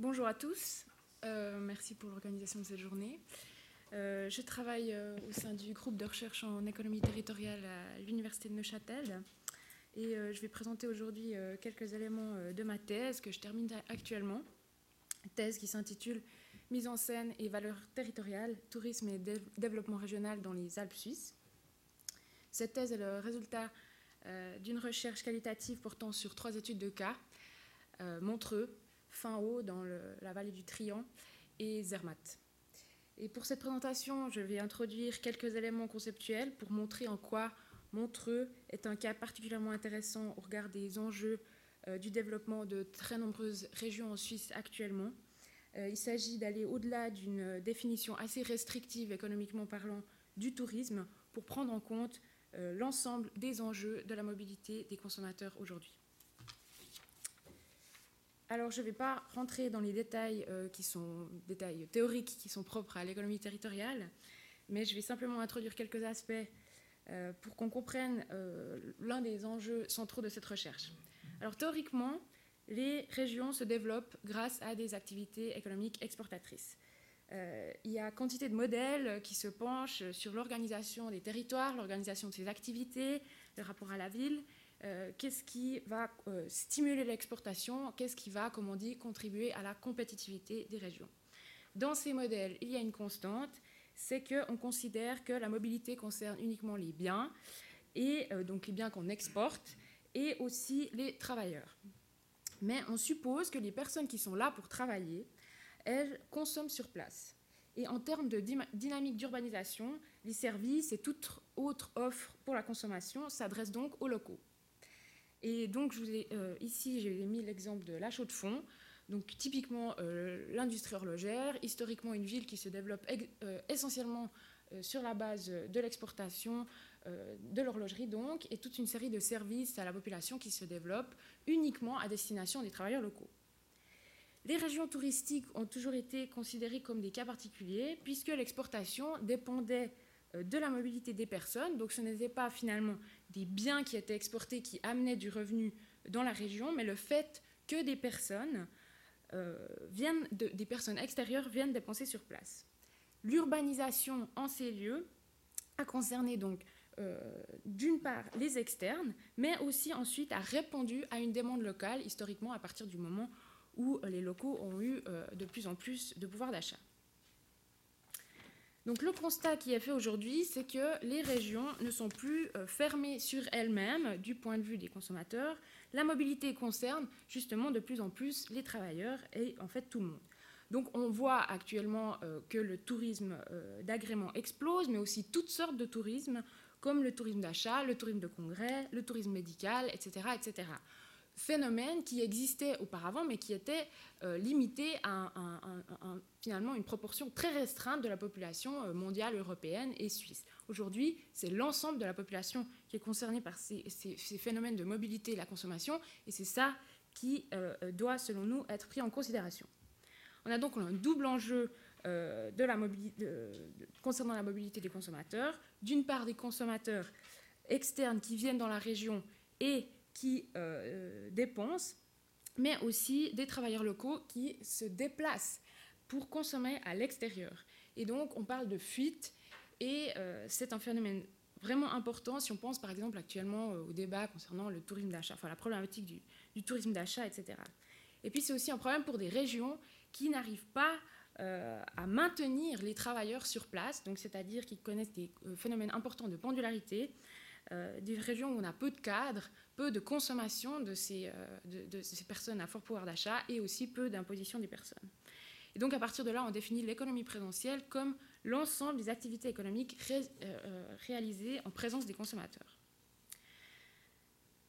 Bonjour à tous, euh, merci pour l'organisation de cette journée. Euh, je travaille euh, au sein du groupe de recherche en économie territoriale à l'Université de Neuchâtel et je vais présenter aujourd'hui quelques éléments de ma thèse que je termine actuellement. Thèse qui s'intitule Mise en scène et valeurs territoriales, tourisme et développement régional dans les Alpes suisses. Cette thèse est le résultat d'une recherche qualitative portant sur trois études de cas, Montreux, fin haut dans la vallée du Trian et Zermatt. Et pour cette présentation, je vais introduire quelques éléments conceptuels pour montrer en quoi Montreux est un cas particulièrement intéressant au regard des enjeux euh, du développement de très nombreuses régions en Suisse actuellement. Euh, il s'agit d'aller au-delà d'une définition assez restrictive économiquement parlant du tourisme pour prendre en compte euh, l'ensemble des enjeux de la mobilité des consommateurs aujourd'hui. Alors, je ne vais pas rentrer dans les détails euh, détails théoriques qui sont propres à l'économie territoriale, mais je vais simplement introduire quelques aspects euh, pour qu'on comprenne euh, l'un des enjeux centraux de cette recherche. Alors, théoriquement, les régions se développent grâce à des activités économiques exportatrices. il y a quantité de modèles qui se penchent sur l'organisation des territoires, l'organisation de ces activités, le rapport à la ville, euh, qu'est-ce qui va euh, stimuler l'exportation, qu'est-ce qui va, comme on dit, contribuer à la compétitivité des régions? Dans ces modèles, il y a une constante, c'est qu'on considère que la mobilité concerne uniquement les biens, et euh, donc les biens qu'on exporte, et aussi les travailleurs. Mais on suppose que les personnes qui sont là pour travailler, elles consomment sur place. Et en termes de dynamique d'urbanisation, les services et toute autre offre pour la consommation s'adressent donc aux locaux. Et donc, euh, ici, j'ai mis l'exemple de La Chaux-de-Fonds. Donc, typiquement, euh, l'industrie horlogère, historiquement une ville qui se développe euh, essentiellement sur la base de l'exportation de l'horlogerie, donc, et toute une série de services à la population qui se développent uniquement à destination des travailleurs locaux. Les régions touristiques ont toujours été considérées comme des cas particuliers, puisque l'exportation dépendait de la mobilité des personnes. Donc ce n'était pas finalement des biens qui étaient exportés qui amenaient du revenu dans la région, mais le fait que des personnes, euh, extérieures viennent dépenser sur place. L'urbanisation en ces lieux a concerné donc euh, d'une part les externes, mais aussi ensuite a répondu à une demande locale historiquement à partir du moment où les locaux ont eu de plus en plus de pouvoir d'achat. Donc le constat qui est fait aujourd'hui, c'est que les régions ne sont plus euh, fermées sur elles-mêmes du point de vue des consommateurs. La mobilité concerne justement de plus en plus les travailleurs et en fait tout le monde. Donc on voit actuellement euh, que le tourisme euh, d'agrément explose, mais aussi toutes sortes de tourisme, comme le tourisme d'achat, le tourisme de congrès, le tourisme médical, etc. etc phénomène qui existait auparavant, mais qui était euh, limité à finalement une proportion très restreinte de la population euh, mondiale, européenne et suisse. Aujourd'hui, c'est l'ensemble de la population qui est concernée par ces, phénomènes de mobilité et la consommation, et c'est ça qui euh, doit, selon nous, être pris en considération. On a donc un double enjeu concernant la mobilité des consommateurs. D'une part, des consommateurs externes qui viennent dans la région et qui euh, dépensent, mais aussi des travailleurs locaux qui se déplacent pour consommer à l'extérieur. Et donc, on parle de fuite, et euh, c'est un phénomène vraiment important si on pense par exemple actuellement euh, au débat concernant le tourisme d'achat, enfin la problématique du, tourisme d'achat, etc. Et puis c'est aussi un problème pour des régions qui n'arrivent pas à maintenir les travailleurs sur place, donc c'est-à-dire qui connaissent des phénomènes importants de pendularité, euh, des régions où on a peu de cadres, peu de consommation de ces, euh, de, ces personnes à fort pouvoir d'achat et aussi peu d'imposition des personnes. Et donc à partir de là, on définit l'économie présentielle comme l'ensemble des activités économiques euh, réalisées en présence des consommateurs.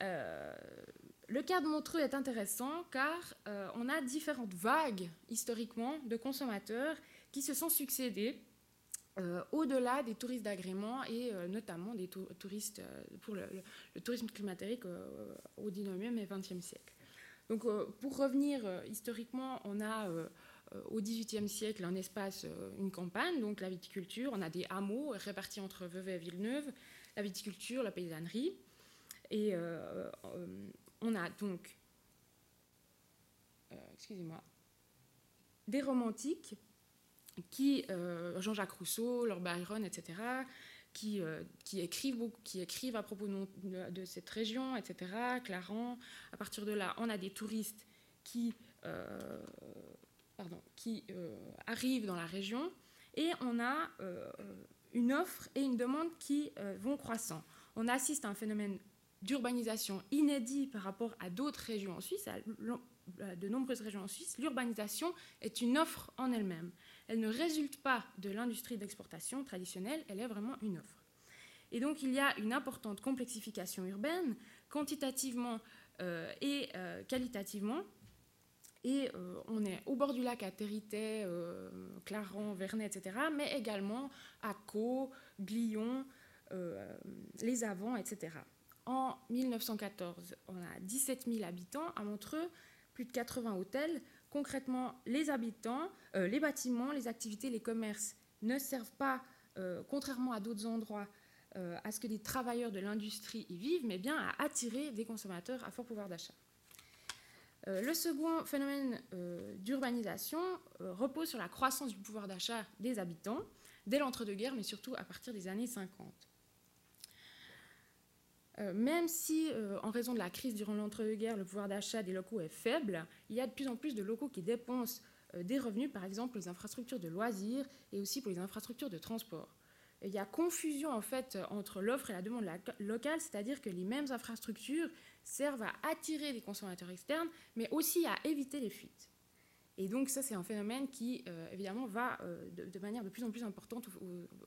le cas de Montreux est intéressant car on a différentes vagues historiquement de consommateurs qui se sont succédées euh, au-delà des touristes d'agrément et euh, notamment des touristes euh, pour le, tourisme climatique au 19e et 20e siècle. Donc, pour revenir historiquement, on a au XVIIIe siècle un espace, une campagne, donc la viticulture. On a des hameaux répartis entre Vevey et Villeneuve, la viticulture, la paysannerie. Et on a donc. excusez-moi. des romantiques qui, Jean-Jacques Rousseau, Lord Byron, etc., qui, qui, écrivent qui écrivent à propos de, cette région, etc., Clarence. À partir de là, on a des touristes qui, pardon, qui arrivent dans la région et on a une offre et une demande qui vont croissant. On assiste à un phénomène d'urbanisation inédit par rapport à d'autres régions en Suisse, à de nombreuses régions en Suisse, l'urbanisation est une offre en elle-même. Elle ne résulte pas de l'industrie d'exportation traditionnelle, elle est vraiment une offre. Et donc il y a une importante complexification urbaine, quantitativement euh, et euh, qualitativement. Et euh, on est au bord du lac à Territet, Clarence, Vernet, etc., mais également à Caux, Glion, les Avants, etc. En 1914, on a 17 000 habitants. À Montreux, plus de 80 hôtels. Concrètement, les habitants, euh, les bâtiments, les activités, les commerces ne servent pas, euh, contrairement à d'autres endroits, euh, à ce que les travailleurs de l'industrie y vivent, mais bien à attirer des consommateurs à fort pouvoir d'achat. le second phénomène d'urbanisation repose sur la croissance du pouvoir d'achat des habitants dès l'entre-deux-guerres, mais surtout à partir des années 50. Euh, même si, euh, en raison de la crise durant l'entre-deux-guerres, le pouvoir d'achat des locaux est faible, il y a de plus en plus de locaux qui dépensent euh, des revenus, par exemple pour les infrastructures de loisirs et aussi pour les infrastructures de transport. il y a confusion en fait entre l'offre et la demande locale, c'est-à-dire que les mêmes infrastructures servent à attirer des consommateurs externes, mais aussi à éviter les fuites. Et donc ça, c'est un phénomène qui, évidemment, va de, manière de plus en plus importante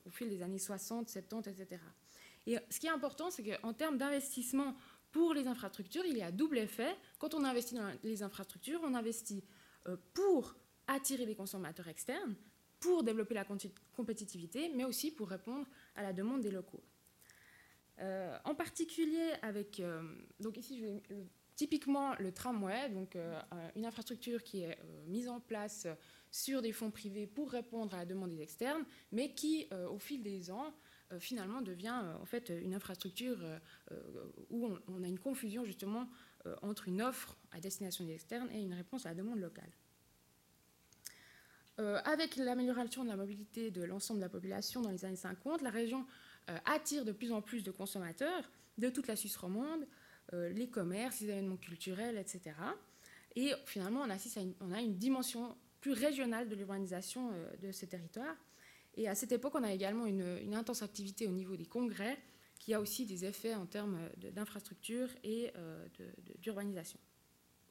au fil des années 60, 70, etc. Et ce qui est important, c'est qu'en termes d'investissement pour les infrastructures, il y a double effet. Quand on investit dans les infrastructures, on investit euh, pour attirer des consommateurs externes, pour développer la compétitivité, mais aussi pour répondre à la demande des locaux. Euh, en particulier avec, euh, donc ici je vais, typiquement le tramway, donc une infrastructure qui est mise en place sur des fonds privés pour répondre à la demande des externes, mais qui au fil des ans finalement devient euh, en fait une infrastructure euh, où on, a une confusion justement entre une offre à destination des externes et une réponse à la demande locale. avec l'amélioration de la mobilité de l'ensemble de la population dans les années 50, la région attire de plus en plus de consommateurs de toute la Suisse romande, les commerces, les événements culturels, etc. Et finalement, on, assiste à une, on a une dimension plus régionale de l'urbanisation de ces territoires et à cette époque, on a également une, intense activité au niveau des congrès, qui a aussi des effets en termes d'infrastructure et euh, d'urbanisation.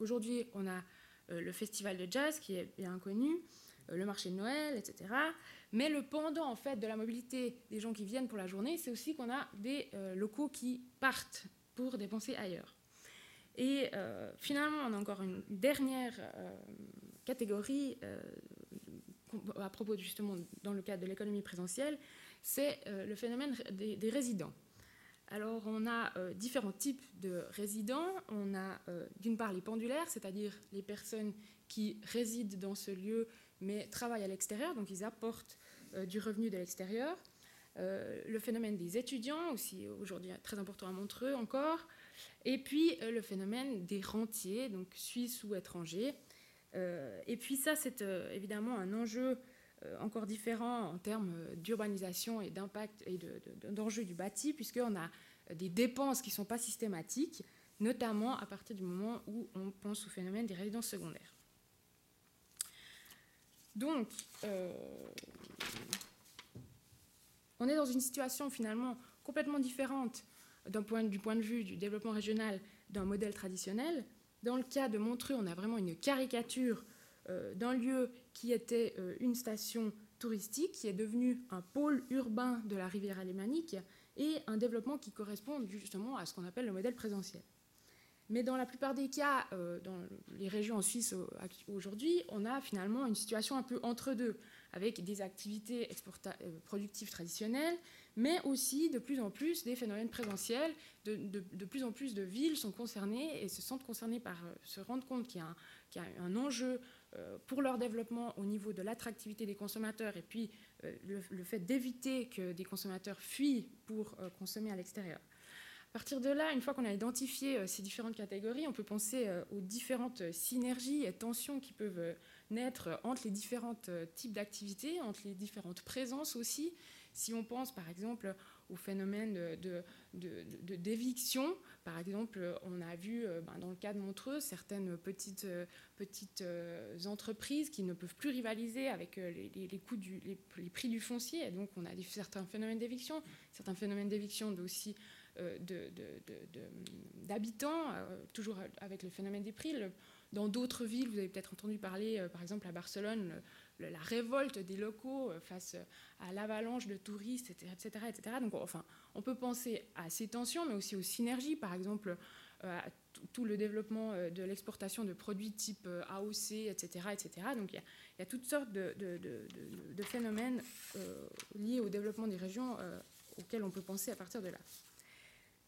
Aujourd'hui, on a euh, le festival de jazz qui est bien connu, euh, le marché de Noël, etc. Mais le pendant en fait de la mobilité des gens qui viennent pour la journée, c'est aussi qu'on a des locaux qui partent pour dépenser ailleurs. Et finalement, on a encore une dernière catégorie à propos justement dans le cadre de l'économie présentielle, c'est euh, le phénomène des, résidents. Alors on a euh, différents types de résidents. On a euh, d'une part les pendulaires, c'est-à-dire les personnes qui résident dans ce lieu mais travaillent à l'extérieur, donc ils apportent du revenu de l'extérieur. le phénomène des étudiants, aussi aujourd'hui très important à Montreux encore. Et puis le phénomène des rentiers, donc suisses ou étrangers, et puis ça, c'est euh, évidemment un enjeu euh, encore différent en termes d'urbanisation et d'impact et d'enjeu du bâti, puisqu'on a des dépenses qui ne sont pas systématiques, notamment à partir du moment où on pense au phénomène des résidences secondaires. Donc, on est dans une situation finalement complètement différente du point de vue du développement régional d'un modèle traditionnel, dans le cas de Montreux, on a vraiment une caricature euh, d'un lieu qui était euh, une station touristique, qui est devenu un pôle urbain de la rivière alémanique et un développement qui correspond justement à ce qu'on appelle le modèle présentiel. Mais dans la plupart des cas, euh, dans les régions en Suisse aujourd'hui, on a finalement une situation un peu entre deux, avec des activités productives traditionnelles, mais aussi de plus en plus des phénomènes présentiels, de, de, plus en plus de villes sont concernées et se sentent concernées par euh, se rendre compte qu'il y, a un enjeu euh, pour leur développement au niveau de l'attractivité des consommateurs et puis euh, le, fait d'éviter que des consommateurs fuient pour consommer à l'extérieur. À partir de là, une fois qu'on a identifié ces différentes catégories, on peut penser aux différentes synergies et tensions qui peuvent naître entre les différents types d'activités, entre les différentes présences aussi. Si on pense par exemple au phénomène de, d'éviction, par exemple, on a vu ben, dans le cas de Montreux certaines petites, petites entreprises qui ne peuvent plus rivaliser avec les, coûts les, prix du foncier. Et donc on a certains phénomènes d'éviction, certains phénomènes d'éviction aussi d'habitants, toujours avec le phénomène des prix. dans d'autres villes, vous avez peut-être entendu parler, par exemple à Barcelone, la révolte des locaux euh, face à l'avalanche de touristes, etc., etc. Donc, enfin, on peut penser à ces tensions, mais aussi aux synergies, par exemple, euh, à tout le développement euh, de l'exportation de produits type AOC, etc., etc. Donc, il y, a toutes sortes de, phénomènes liés au développement des régions auxquels on peut penser à partir de là.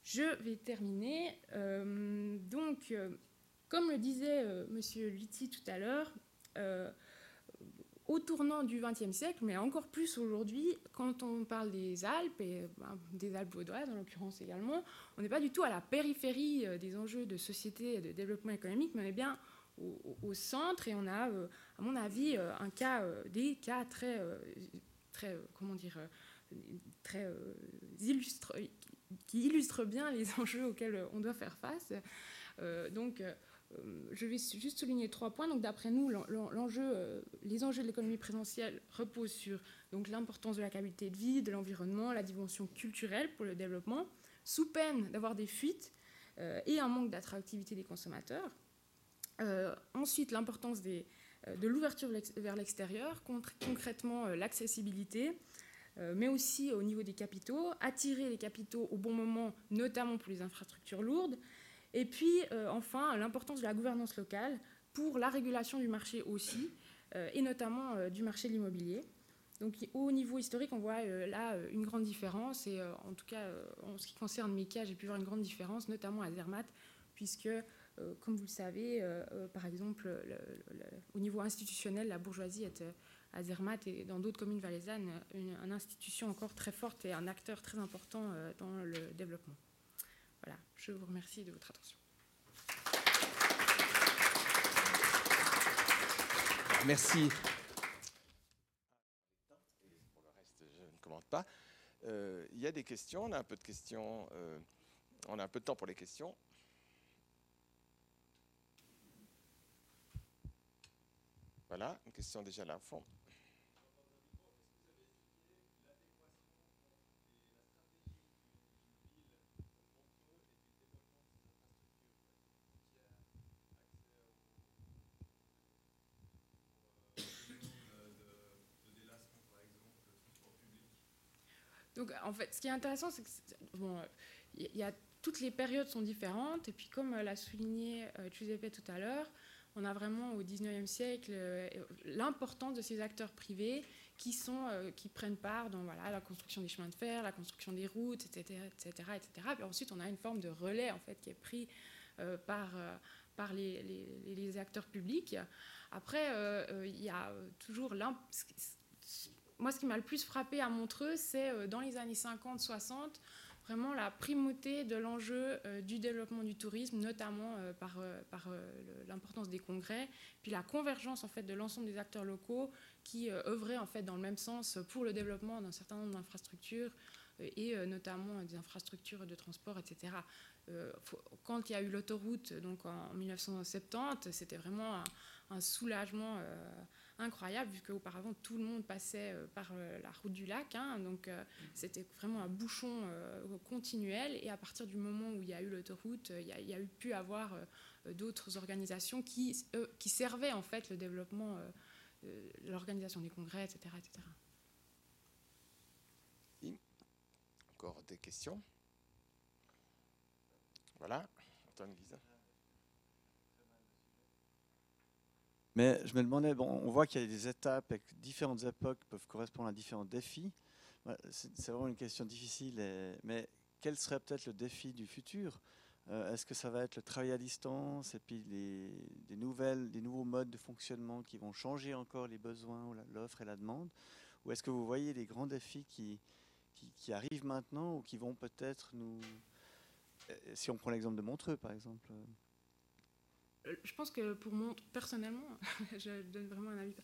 Je vais terminer. donc, comme le disait Monsieur Lutti tout à l'heure, au tournant du XXe siècle, mais encore plus aujourd'hui, quand on parle des Alpes, et ben, des Alpes vaudoises en l'occurrence également, on n'est pas du tout à la périphérie euh, des enjeux de société et de développement économique, mais on est bien au, centre et on a, euh, à mon avis, euh, un cas, des cas très, très comment dire, très illustre, qui illustrent bien les enjeux auxquels on doit faire face. donc, je vais juste souligner trois points. D'après nous, euh, les enjeux de l'économie présentielle reposent sur donc l'importance de la qualité de vie, de l'environnement, la dimension culturelle pour le développement, sous peine d'avoir des fuites euh, et un manque d'attractivité des consommateurs. ensuite, l'importance de l'ouverture vers l'extérieur, concrètement l'accessibilité, mais aussi au niveau des capitaux, attirer les capitaux au bon moment, notamment pour les infrastructures lourdes, et puis, euh, enfin, l'importance de la gouvernance locale pour la régulation du marché aussi, euh, et notamment euh, du marché de l'immobilier. Donc, au niveau historique, on voit là une grande différence, et en tout cas, en ce qui concerne Mika, j'ai pu voir une grande différence, notamment à Zermatt, puisque, comme vous le savez, par exemple, au niveau institutionnel, la bourgeoisie est à Zermatt et dans d'autres communes valaisannes une, une, institution encore très forte et un acteur très important dans le développement. Voilà, je vous remercie de votre attention. Merci. Pour le reste, je ne commente pas. Euh, il y a des questions, on a un peu de questions, euh, on a un peu de temps pour les questions. Voilà, une question déjà là au fond. Donc, en fait, ce qui est intéressant, c'est que bon, toutes les périodes sont différentes. Et puis, comme l'a souligné euh, Giuseppe tout à l'heure, on a vraiment au 19e siècle euh, l'importance de ces acteurs privés qui, sont, euh, qui prennent part dans voilà, la construction des chemins de fer, la construction des routes, etc. etc., etc. Ensuite, on a une forme de relais en fait, qui est pris par, par les, acteurs publics. Après, il y a toujours moi, ce qui m'a le plus frappé à Montreux, c'est euh, dans les années 50-60, vraiment la primauté de l'enjeu euh, du développement du tourisme, notamment euh, par, l'importance des congrès, puis la convergence en fait de l'ensemble des acteurs locaux qui œuvraient en fait dans le même sens pour le développement d'un certain nombre d'infrastructures et notamment des infrastructures de transport, etc. quand il y a eu l'autoroute donc en 1970, c'était vraiment un soulagement incroyable, vu qu'auparavant tout le monde passait euh, par euh, la route du lac. Hein, donc euh, c'était vraiment un bouchon continuel. Et à partir du moment où il y a eu l'autoroute, il y, a eu pu avoir d'autres organisations qui, servaient en fait le développement, l'organisation des congrès, etc. etc. Encore des questions? Voilà, Antoine Guizin. Mais je me demandais, bon, on voit qu'il y a des étapes et que différentes époques peuvent correspondre à différents défis. C'est vraiment une question difficile, mais quel serait peut-être le défi du futur? Euh, Est-ce que ça va être le travail à distance et puis des, nouvelles, des nouveaux modes de fonctionnement qui vont changer encore les besoins, l'offre et la demande? Ou est-ce que vous voyez des grands défis qui, arrivent maintenant ou qui vont peut-être nous... Euh, si on prend l'exemple de Montreux, par exemple je pense que pour moi, personnellement, je donne vraiment un avis.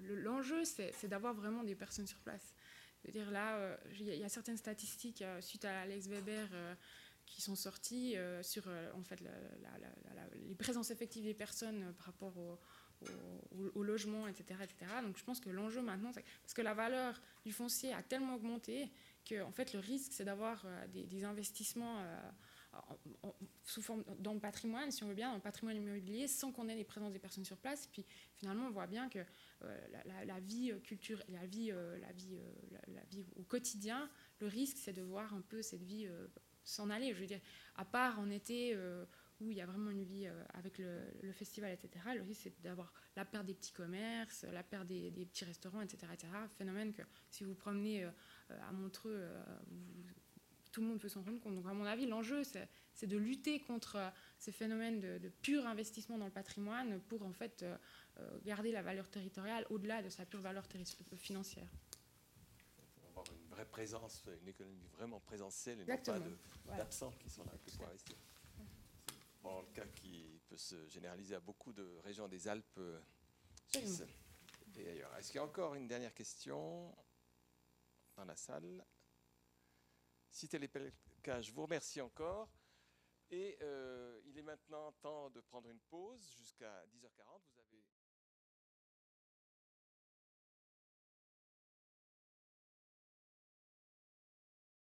L'enjeu, c'est d'avoir vraiment des personnes sur place. C'est-à-dire là, il y, a certaines statistiques suite à Alex Weber qui sont sorties sur en fait, les présences effectives des personnes par rapport au, logement, etc., etc. Donc je pense que l'enjeu maintenant, c'est parce que la valeur du foncier a tellement augmenté que fait le risque c'est d'avoir euh, des, investissements euh, sous forme dans le patrimoine, si on veut bien, dans le patrimoine immobilier, sans qu'on ait les présences des personnes sur place. Puis finalement, on voit bien que euh, la, vie culture, la vie, la vie, la, vie au quotidien, le risque c'est de voir un peu cette vie s'en aller. Je veux dire, à part en été où il y a vraiment une vie euh, avec le, festival, etc. Le risque, c'est d'avoir la perte des petits commerces, la perte des, petits restaurants, etc., etc. Phénomène que si vous promenez euh, à Montreux, euh, tout le monde peut s'en rendre compte. Donc, à mon avis, l'enjeu, c'est de lutter contre ces phénomènes de, pur investissement dans le patrimoine pour, en fait, garder la valeur territoriale au-delà de sa pure valeur financière. Avoir une vraie présence, une économie vraiment présentielle et non pas d'absents qui sont là pour investir le cas qui peut se généraliser à beaucoup de régions des Alpes euh, suisses. Et ailleurs. Est-ce qu'il y a encore une dernière question dans la salle? Si tel est le cas, je vous remercie encore. Et euh, il est maintenant temps de prendre une pause jusqu'à 10h40. Vous avez